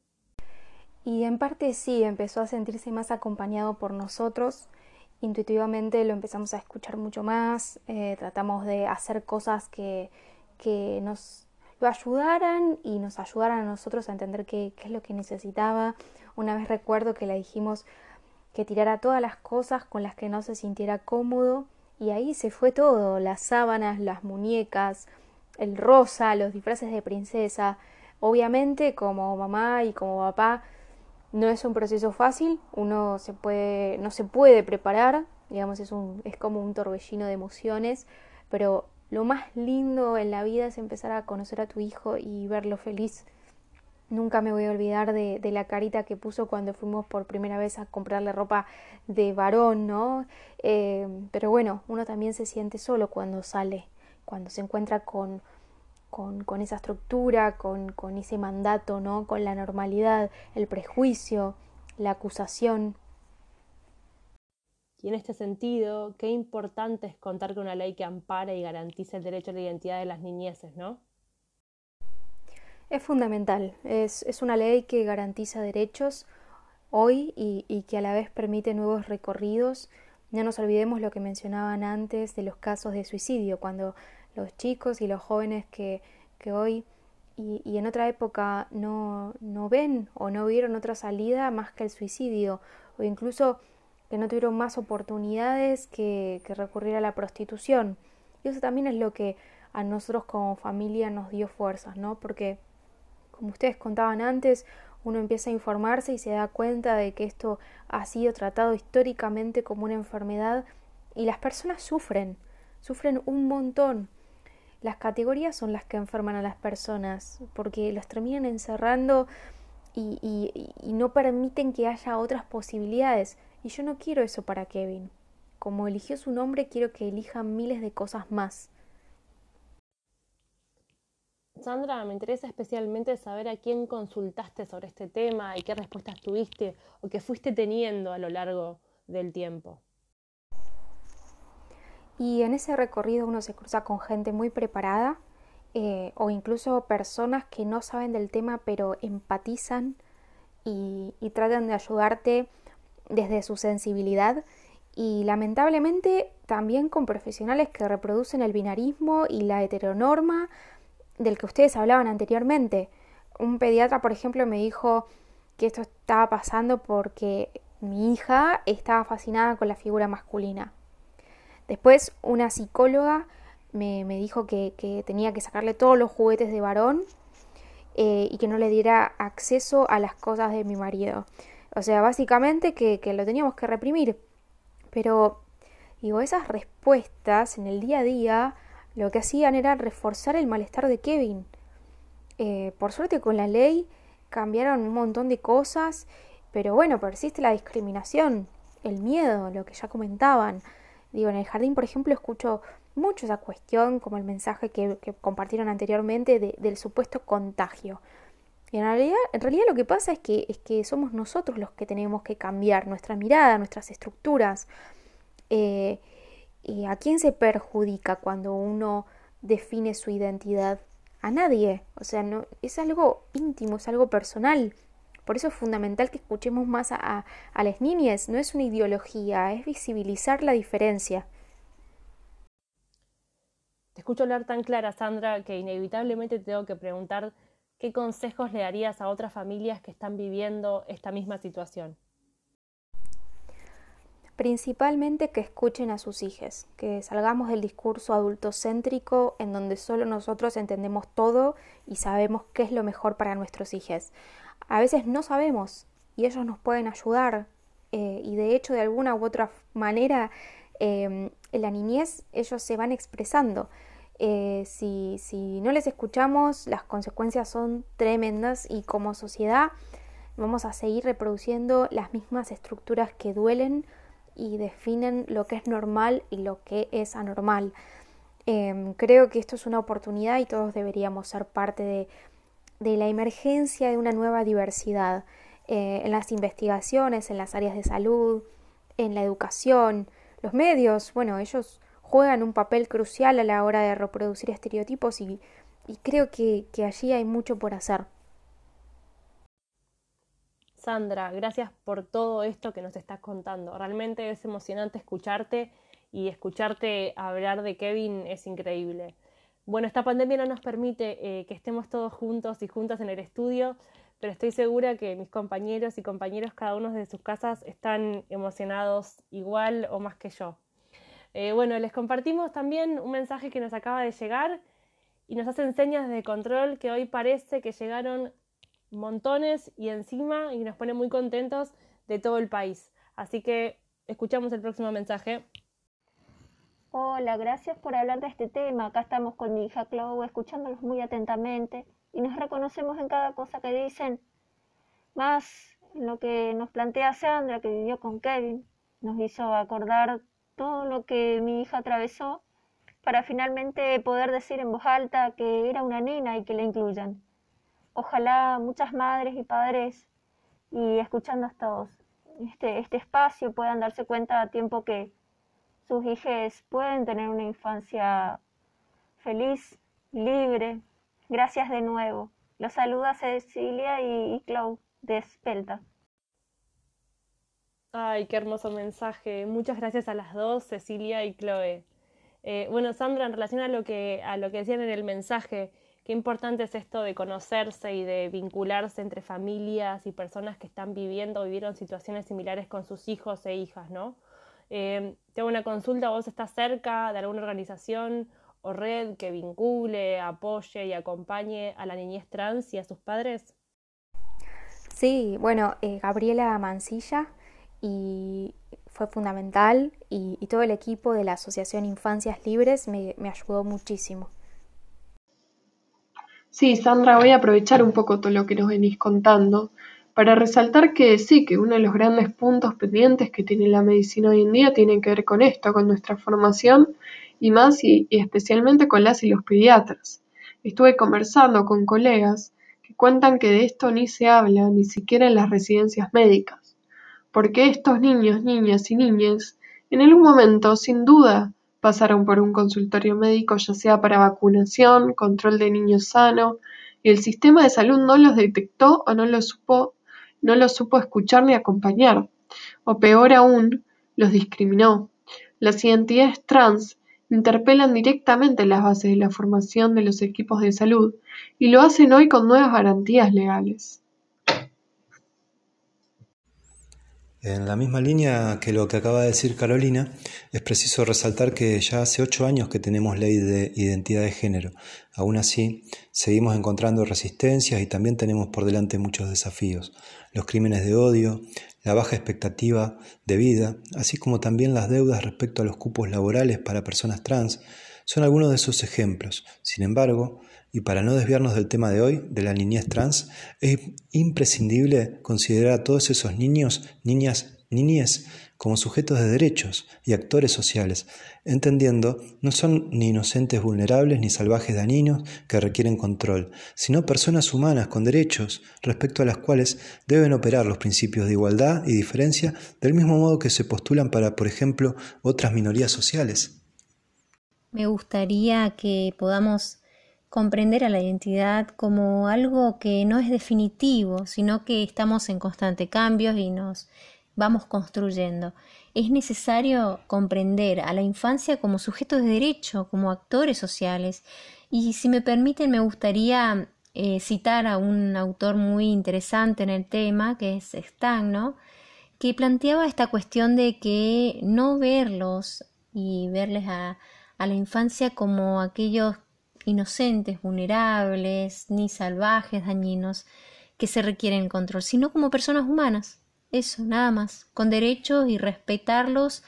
Speaker 6: Y en parte sí, empezó a sentirse más acompañado por nosotros. Intuitivamente lo empezamos a escuchar mucho más, eh, tratamos de hacer cosas que, que nos lo ayudaran y nos ayudaran a nosotros a entender qué, qué es lo que necesitaba. Una vez recuerdo que le dijimos, que tirara todas las cosas con las que no se sintiera cómodo y ahí se fue todo, las sábanas, las muñecas, el rosa, los disfraces de princesa. Obviamente como mamá y como papá no es un proceso fácil, uno se puede, no se puede preparar, digamos, es, un, es como un torbellino de emociones, pero lo más lindo en la vida es empezar a conocer a tu hijo y verlo feliz Nunca me voy a olvidar de, la carita que puso cuando fuimos por primera vez a comprarle ropa de varón, ¿no? Eh, pero bueno, uno también se siente solo cuando sale, cuando se encuentra con, con, esa estructura, con, con ese mandato, ¿no? Con la normalidad, el prejuicio, la acusación.
Speaker 1: Y en este sentido, qué importante es contar con una ley que ampara y garantice el derecho a la identidad de las niñeces, ¿no?
Speaker 6: Es fundamental, es, una ley que garantiza derechos hoy y, que a la vez permite nuevos recorridos. No nos olvidemos lo que mencionaban antes de los casos de suicidio, cuando los chicos y los jóvenes que, hoy y, en otra época no, no ven o no vieron otra salida más que el suicidio, o incluso que no tuvieron más oportunidades que, que recurrir a la prostitución. Y eso también es lo que a nosotros como familia nos dio fuerzas, ¿no? Porque como ustedes contaban antes, uno empieza a informarse y se da cuenta de que esto ha sido tratado históricamente como una enfermedad y las personas sufren, sufren un montón. Las categorías son las que enferman a las personas porque los terminan encerrando y, y no permiten que haya otras posibilidades. Y yo no quiero eso para Kevin. Como eligió su nombre, quiero que elija miles de cosas más.
Speaker 1: Sandra, me interesa especialmente saber a quién consultaste sobre este tema y qué respuestas tuviste o que fuiste teniendo a lo largo del tiempo.
Speaker 6: Y en ese recorrido uno se cruza con gente muy preparada eh, o incluso personas que no saben del tema pero empatizan y, y tratan de ayudarte desde su sensibilidad y lamentablemente también con profesionales que reproducen el binarismo y la heteronorma del que ustedes hablaban anteriormente. Un pediatra, por ejemplo, me dijo que esto estaba pasando porque mi hija estaba fascinada con la figura masculina. Después una psicóloga me, dijo que, tenía que sacarle todos los juguetes de varón eh, y que no le diera acceso a las cosas de mi marido. O sea, básicamente que, que lo teníamos que reprimir. Pero, digo, esas respuestas en el día a día lo que hacían era reforzar el malestar de Kevin. Eh, por suerte con la ley cambiaron un montón de cosas, pero bueno, persiste la discriminación, el miedo, lo que ya comentaban. Digo, en el jardín, por ejemplo, escucho mucho esa cuestión, como el mensaje que, compartieron anteriormente del supuesto contagio. Y en realidad, en realidad lo que pasa es que, es que somos nosotros los que tenemos que cambiar nuestra mirada, nuestras estructuras. Eh, ¿Y a quién se perjudica cuando uno define su identidad? A nadie. O sea, no, es algo íntimo, es algo personal. Por eso es fundamental que escuchemos más a, a las niñas. No es una ideología, es visibilizar la diferencia.
Speaker 1: Te escucho hablar tan clara, Sandra, que inevitablemente te tengo que preguntar qué consejos le darías a otras familias que están viviendo esta misma situación
Speaker 6: principalmente que escuchen a sus hijos, que salgamos del discurso adultocéntrico en donde solo nosotros entendemos todo y sabemos qué es lo mejor para nuestros hijos. A veces no sabemos y ellos nos pueden ayudar eh, y de hecho de alguna u otra manera em, en la niñez ellos se van expresando. Eh, si, si no les escuchamos las consecuencias son tremendas y como sociedad vamos a seguir reproduciendo las mismas estructuras que duelen y definen lo que es normal y lo que es anormal. Em, creo que esto es una oportunidad y todos deberíamos ser parte de, de la emergencia de una nueva diversidad eh, en las investigaciones, en las áreas de salud, en la educación, los medios, bueno, ellos juegan un papel crucial a la hora de reproducir estereotipos y, y creo que, que allí hay mucho por hacer.
Speaker 1: Sandra, gracias por todo esto que nos estás contando. Realmente es emocionante escucharte y escucharte hablar de Kevin es increíble. Bueno, esta pandemia no nos permite eh, que estemos todos juntos y juntas en el estudio, pero estoy segura que mis compañeros y compañeros, cada uno de sus casas, están emocionados igual o más que yo. Eh, bueno, les compartimos también un mensaje que nos acaba de llegar y nos hacen señas de control que hoy parece que llegaron montones y encima y nos pone muy contentos de todo el país. Así que escuchamos el próximo mensaje.
Speaker 8: Hola, gracias por hablar de este tema. Acá estamos con mi hija Chloe escuchándolos muy atentamente y nos reconocemos en cada cosa que dicen. Más lo que nos plantea Sandra, que vivió con Kevin, nos hizo acordar todo lo que mi hija atravesó para finalmente poder decir en voz alta que era una nena y que la incluyan ojalá muchas madres y padres y escuchando estos, este, este espacio puedan darse cuenta a tiempo que sus hijos pueden tener una infancia feliz, libre. Gracias de nuevo. Los saluda Cecilia y, y de Espelta.
Speaker 1: Ay, qué hermoso mensaje. Muchas gracias a las dos, Cecilia y Chloe. Eh, bueno, Sandra, en relación a lo que, a lo que decían en el mensaje, Qué importante es esto de conocerse y de vincularse entre familias y personas que están viviendo o vivieron situaciones similares con sus hijos e hijas, ¿no? Eh, tengo una consulta, vos estás cerca de alguna organización o red que vincule, apoye y acompañe a la niñez trans y a sus padres?
Speaker 6: Sí, bueno, eh, Gabriela Mancilla y fue fundamental y, todo el equipo de la Asociación Infancias Libres me ayudó muchísimo.
Speaker 7: Sí, Sandra, voy a aprovechar un poco todo lo que nos venís contando para resaltar que sí, que uno de los grandes puntos pendientes que tiene la medicina hoy en día tiene que ver con esto, con nuestra formación y más y, especialmente con las y los pediatras. Estuve conversando con colegas que cuentan que de esto ni se habla, ni siquiera en las residencias médicas, porque estos niños, niñas y niñas en algún momento, sin duda, pasaron por un consultorio médico ya sea para vacunación, control de niños sano, y el sistema de salud no los detectó o no los supo, no los supo escuchar ni acompañar, o peor aún, los discriminó. Las identidades trans interpelan directamente las bases de la formación de los equipos de salud y lo hacen hoy con nuevas garantías legales.
Speaker 4: En la misma línea que lo que acaba de decir Carolina, es preciso resaltar que ya hace ocho años que tenemos ley de identidad de género. Aún así, seguimos encontrando resistencias y también tenemos por delante muchos desafíos. Los crímenes de odio, la baja expectativa de vida, así como también las deudas respecto a los cupos laborales para personas trans, son algunos de esos ejemplos. Sin embargo, y para no desviarnos del tema de hoy, de la niñez trans, es imprescindible considerar a todos esos niños, niñas, niñez como sujetos de derechos y actores sociales, entendiendo no son ni inocentes vulnerables ni salvajes dañinos que requieren control, sino personas humanas con derechos respecto a las cuales deben operar los principios de igualdad y diferencia del mismo modo que se postulan para, por ejemplo, otras minorías sociales.
Speaker 3: Me gustaría que podamos comprender a la identidad como algo que no es definitivo, sino que estamos en constante cambio y nos vamos construyendo. Es necesario comprender a la infancia como sujetos de derecho, como actores sociales. Y si me permiten, me gustaría eh, citar a un autor muy interesante en el tema, que es Stan, que planteaba esta cuestión de que no verlos y verles a, a la infancia como aquellos inocentes, vulnerables, ni salvajes, dañinos, que se requieren control, sino como personas humanas. Eso, nada más, con derechos y respetarlos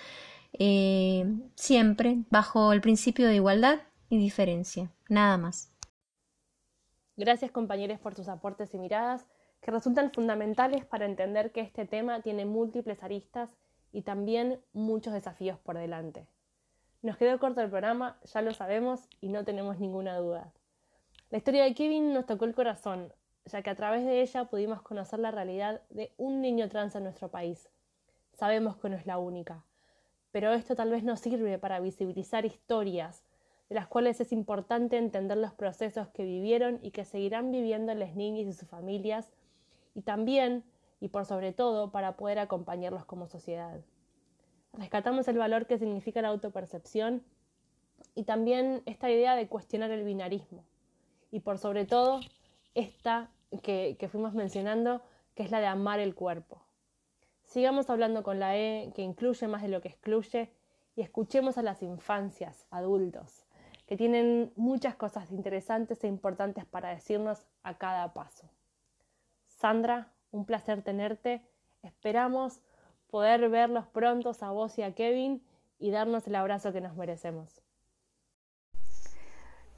Speaker 3: eh, siempre bajo el principio de igualdad y diferencia, nada más.
Speaker 1: Gracias compañeros por sus aportes y miradas que resultan fundamentales para entender que este tema tiene múltiples aristas y también muchos desafíos por delante. Nos quedó corto el programa, ya lo sabemos y no tenemos ninguna duda. La historia de Kevin nos tocó el corazón, ya que a través de ella pudimos conocer la realidad de un niño trans en nuestro país. Sabemos que no es la única, pero esto tal vez nos sirve para visibilizar historias de las cuales es importante entender los procesos que vivieron y que seguirán viviendo las niñas y sus familias, y también, y por sobre todo, para poder acompañarlos como sociedad rescatamos el valor que significa la autopercepción y también esta idea de cuestionar el binarismo. Y por sobre todo, esta que, fuimos mencionando, que es la de amar el cuerpo. Sigamos hablando con la E, que incluye más de lo que excluye, y escuchemos a las infancias, adultos, que tienen muchas cosas interesantes e importantes para decirnos a cada paso. Sandra, un placer tenerte. Esperamos poder verlos prontos a vos y a Kevin y darnos el abrazo que nos merecemos.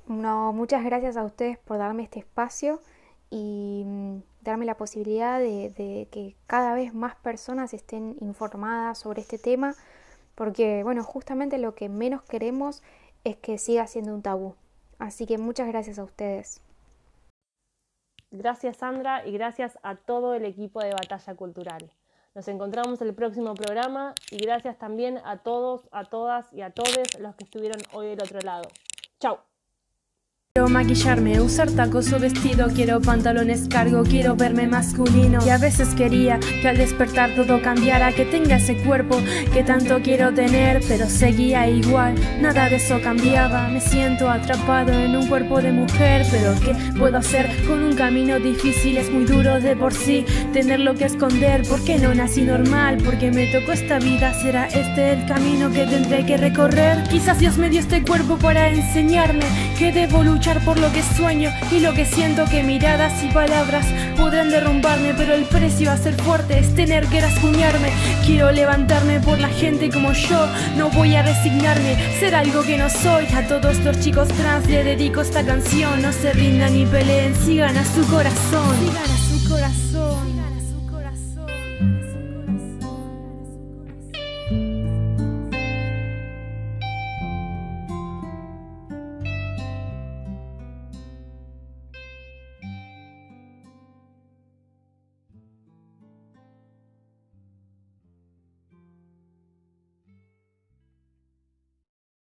Speaker 6: No, muchas gracias a ustedes por darme este espacio y mm, darme la posibilidad de, de, que cada vez más personas estén informadas sobre este tema, porque bueno, justamente lo que menos queremos es que siga siendo un tabú. Así que muchas gracias a ustedes.
Speaker 1: Gracias Sandra y gracias a todo el equipo de Batalla Cultural. Nos encontramos en el próximo programa y gracias también a todos, a todas y a todos los que estuvieron hoy del otro lado. Chao.
Speaker 2: Quiero maquillarme, usar tacos o vestido, quiero pantalones cargo, quiero verme masculino. Y a veces quería que al despertar todo cambiara, que tenga ese cuerpo que tanto quiero tener, pero seguía igual, nada de eso cambiaba. Me siento atrapado en un cuerpo de mujer, pero ¿qué puedo hacer con un camino difícil? Es muy duro de por sí tener lo que esconder, porque no nací normal, porque me tocó esta vida, será este el camino que tendré que recorrer. Quizás Dios me dio este cuerpo para enseñarme que debo luchar por lo que sueño y lo que siento que miradas y palabras podrán derrumbarme, pero el precio a ser fuerte es tener que rasguñarme. Quiero levantarme por la gente como yo, no voy a resignarme, ser algo que no soy. A todos los chicos trans le dedico esta canción, no se rindan ni peleen, sigan a su corazón.